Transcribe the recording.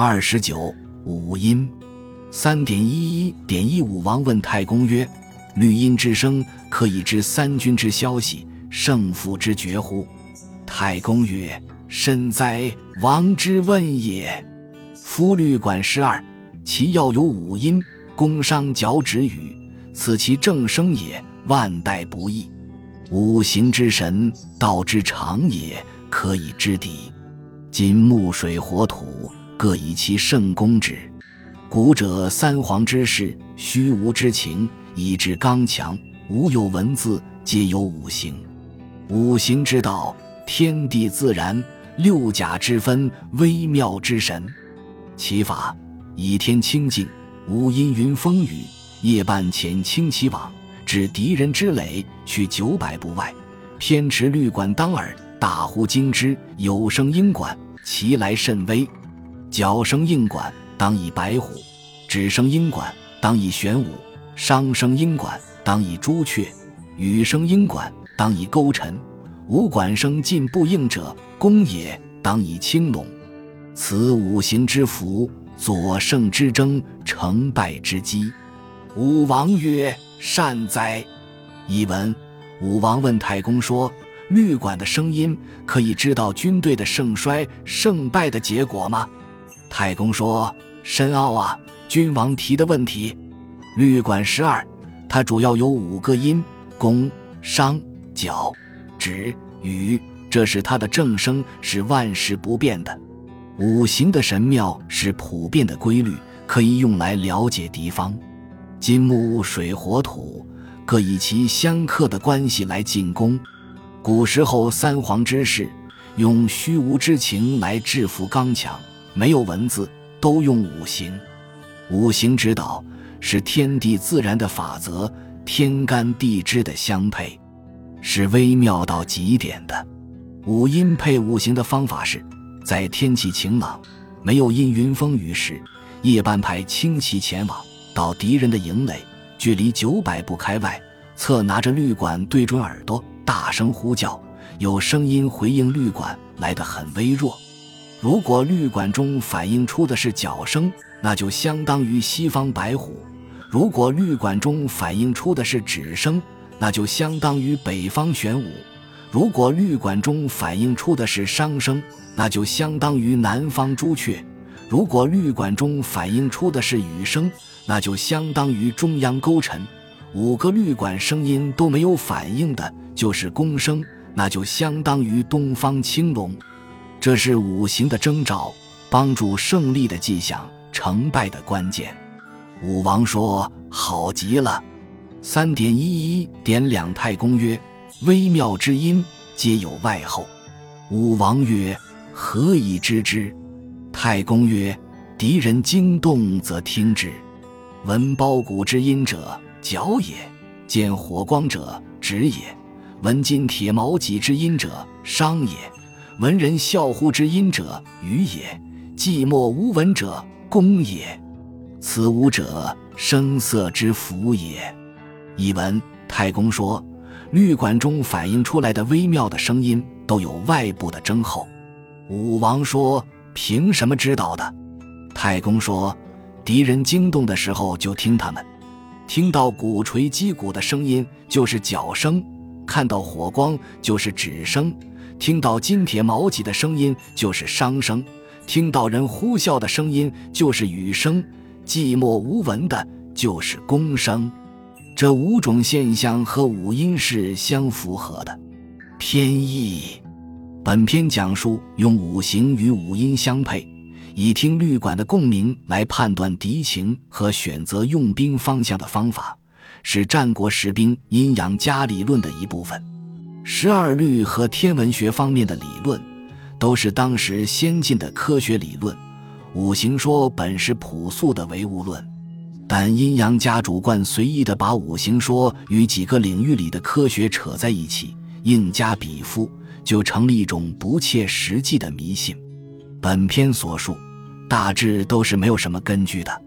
二十九五音，三点一一点一五。王问太公曰：“绿阴之声，可以知三军之消息，胜负之决乎？”太公曰：“甚哉，王之问也！夫律管十二，其要有五音，宫商角徵羽，此其正声也，万代不易。五行之神，道之常也，可以知敌。金木水火土。”各以其圣功之。古者三皇之事，虚无之情，以致刚强。无有文字，皆有五行。五行之道，天地自然，六甲之分，微妙之神。其法以天清净，无阴云风雨。夜半潜轻其网，指敌人之垒，去九百步外。偏持律管当耳，大呼惊之。有声音管，其来甚微。角声应管当以白虎，指声应管当以玄武，商声应管当以朱雀，羽声应管当以勾陈，五管声进不应者，公也当以青龙。此五行之符，左胜之争，成败之机。武王曰：“善哉！”译文：武王问太公说：“律管的声音可以知道军队的盛衰、胜败的结果吗？”太公说：“深奥啊，君王提的问题。律管十二，它主要有五个音：宫、商、角、徵、羽，这是它的正声，是万事不变的。五行的神妙是普遍的规律，可以用来了解敌方。金木水火土各以其相克的关系来进攻。古时候三皇之士用虚无之情来制服刚强。”没有文字，都用五行。五行之道是天地自然的法则，天干地支的相配，是微妙到极点的。五音配五行的方法是，在天气晴朗、没有阴云风雨时，夜半派轻骑前往，到敌人的营垒，距离九百步开外，侧拿着绿管对准耳朵，大声呼叫，有声音回应绿管，来得很微弱。如果绿管中反映出的是角声，那就相当于西方白虎；如果绿管中反映出的是指声，那就相当于北方玄武；如果绿管中反映出的是商声，那就相当于南方朱雀；如果绿管中反映出的是羽声，那就相当于中央勾陈；五个绿管声音都没有反应的，就是宫声，那就相当于东方青龙。这是五行的征兆，帮助胜利的迹象，成败的关键。武王说：“好极了。”三点一一点两太公曰：“微妙之音，皆有外候。”武王曰：“何以知之？”太公曰：“敌人惊动，则听之。闻包谷之音者，角也；见火光者，止也；闻金铁矛戟之音者，商也。”闻人笑呼之音者，语也；寂寞无闻者，公也。此五者，声色之符也。译文：太公说，律管中反映出来的微妙的声音，都有外部的征候。武王说：“凭什么知道的？”太公说：“敌人惊动的时候，就听他们；听到鼓槌击鼓的声音，就是角声；看到火光，就是指声。”听到金铁矛戟的声音就是商声，听到人呼啸的声音就是雨声，寂寞无闻的就是宫声。这五种现象和五音是相符合的。偏义，本篇讲述用五行与五音相配，以听律管的共鸣来判断敌情和选择用兵方向的方法，是战国时兵阴阳家理论的一部分。十二律和天文学方面的理论，都是当时先进的科学理论。五行说本是朴素的唯物论，但阴阳家主观随意的把五行说与几个领域里的科学扯在一起，硬加比附，就成了一种不切实际的迷信。本篇所述，大致都是没有什么根据的。